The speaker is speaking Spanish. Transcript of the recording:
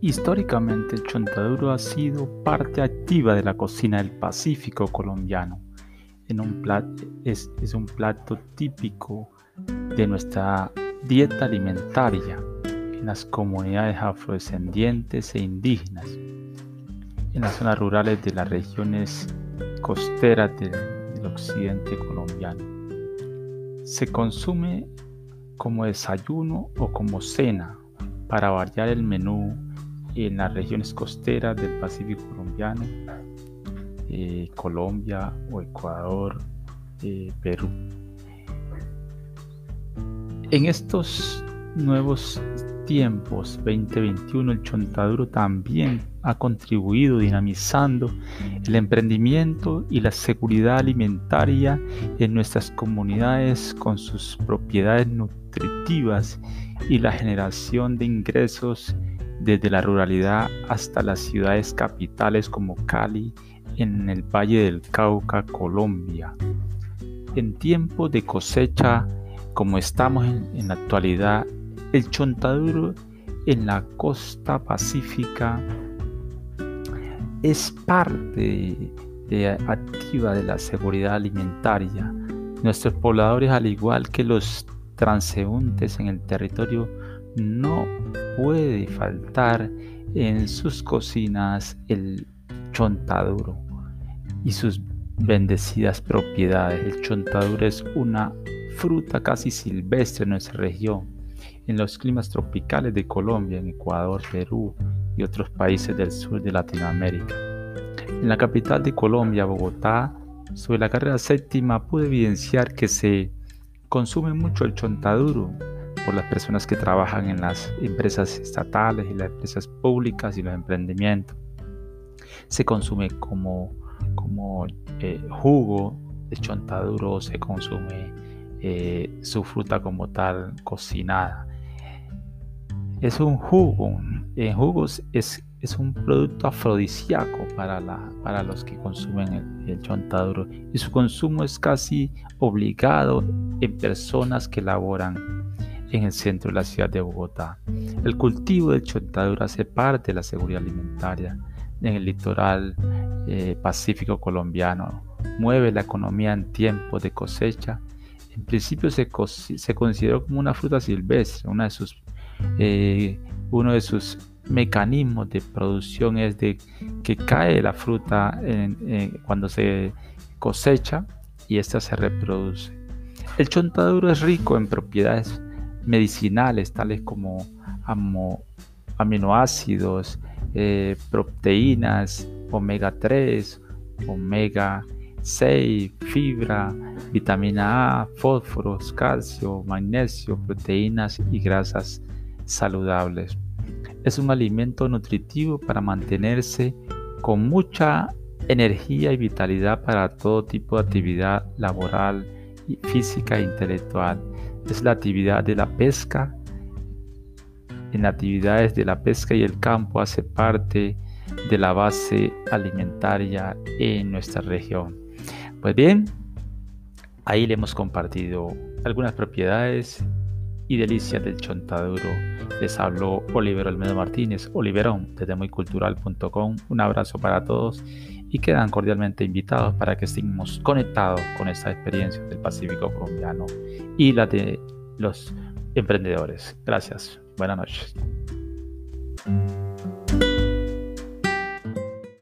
Históricamente el chontaduro ha sido parte activa de la cocina del Pacífico colombiano. Es un plato típico de nuestra dieta alimentaria en las comunidades afrodescendientes e indígenas, en las zonas rurales de las regiones costeras del occidente colombiano. Se consume como desayuno o como cena para variar el menú en las regiones costeras del Pacífico colombiano, eh, Colombia o Ecuador, eh, Perú. En estos nuevos tiempos 2021 el chontaduro también ha contribuido dinamizando el emprendimiento y la seguridad alimentaria en nuestras comunidades con sus propiedades nutritivas y la generación de ingresos desde la ruralidad hasta las ciudades capitales como Cali en el Valle del Cauca, Colombia. En tiempos de cosecha como estamos en, la actualidad, el chontaduro en la costa pacífica es parte activa de la seguridad alimentaria. Nuestros pobladores, al igual que los transeúntes en el territorio, no puede faltar en sus cocinas el chontaduro y sus bendecidas propiedades. El chontaduro es una fruta casi silvestre en nuestra región, en los climas tropicales de Colombia, Ecuador, Perú y otros países del sur de Latinoamérica. En la capital de Colombia, Bogotá, sobre la carrera séptima pude evidenciar que se consume mucho el chontaduro por las personas que trabajan en las empresas estatales y las empresas públicas y los emprendimientos. Se consume como, como eh, jugo de chontaduro, se consume eh, su fruta como tal cocinada. Es un jugo, en jugos es, es un producto afrodisíaco para, la, para los que consumen el, el chontaduro y su consumo es casi obligado en personas que laboran en el centro de la ciudad de Bogotá. El cultivo de chontadura hace parte de la seguridad alimentaria en el litoral eh, pacífico colombiano. Mueve la economía en tiempos de cosecha. En principio se, se consideró como una fruta silvestre. Una de sus, eh, uno de sus mecanismos de producción es de que cae la fruta cuando se cosecha y ésta se reproduce. El chontaduro es rico en propiedades medicinales tales como aminoácidos, eh, proteínas, omega 3, omega 6, fibra, vitamina A, fósforos, calcio, magnesio, proteínas y grasas saludables. Es un alimento nutritivo para mantenerse con mucha energía y vitalidad para todo tipo de actividad laboral, física e intelectual es la actividad de la pesca. En actividades de la pesca y el campo hace parte de la base alimentaria en nuestra región. Pues bien, ahí le hemos compartido algunas propiedades y delicias del chontaduro. Les habló Oliver Olmedo Martínez, Oliverón, desde muycultural.com. Un abrazo para todos y quedan cordialmente invitados para que estemos conectados con esta experiencia del Pacífico colombiano y la de los emprendedores. Gracias. Buenas noches.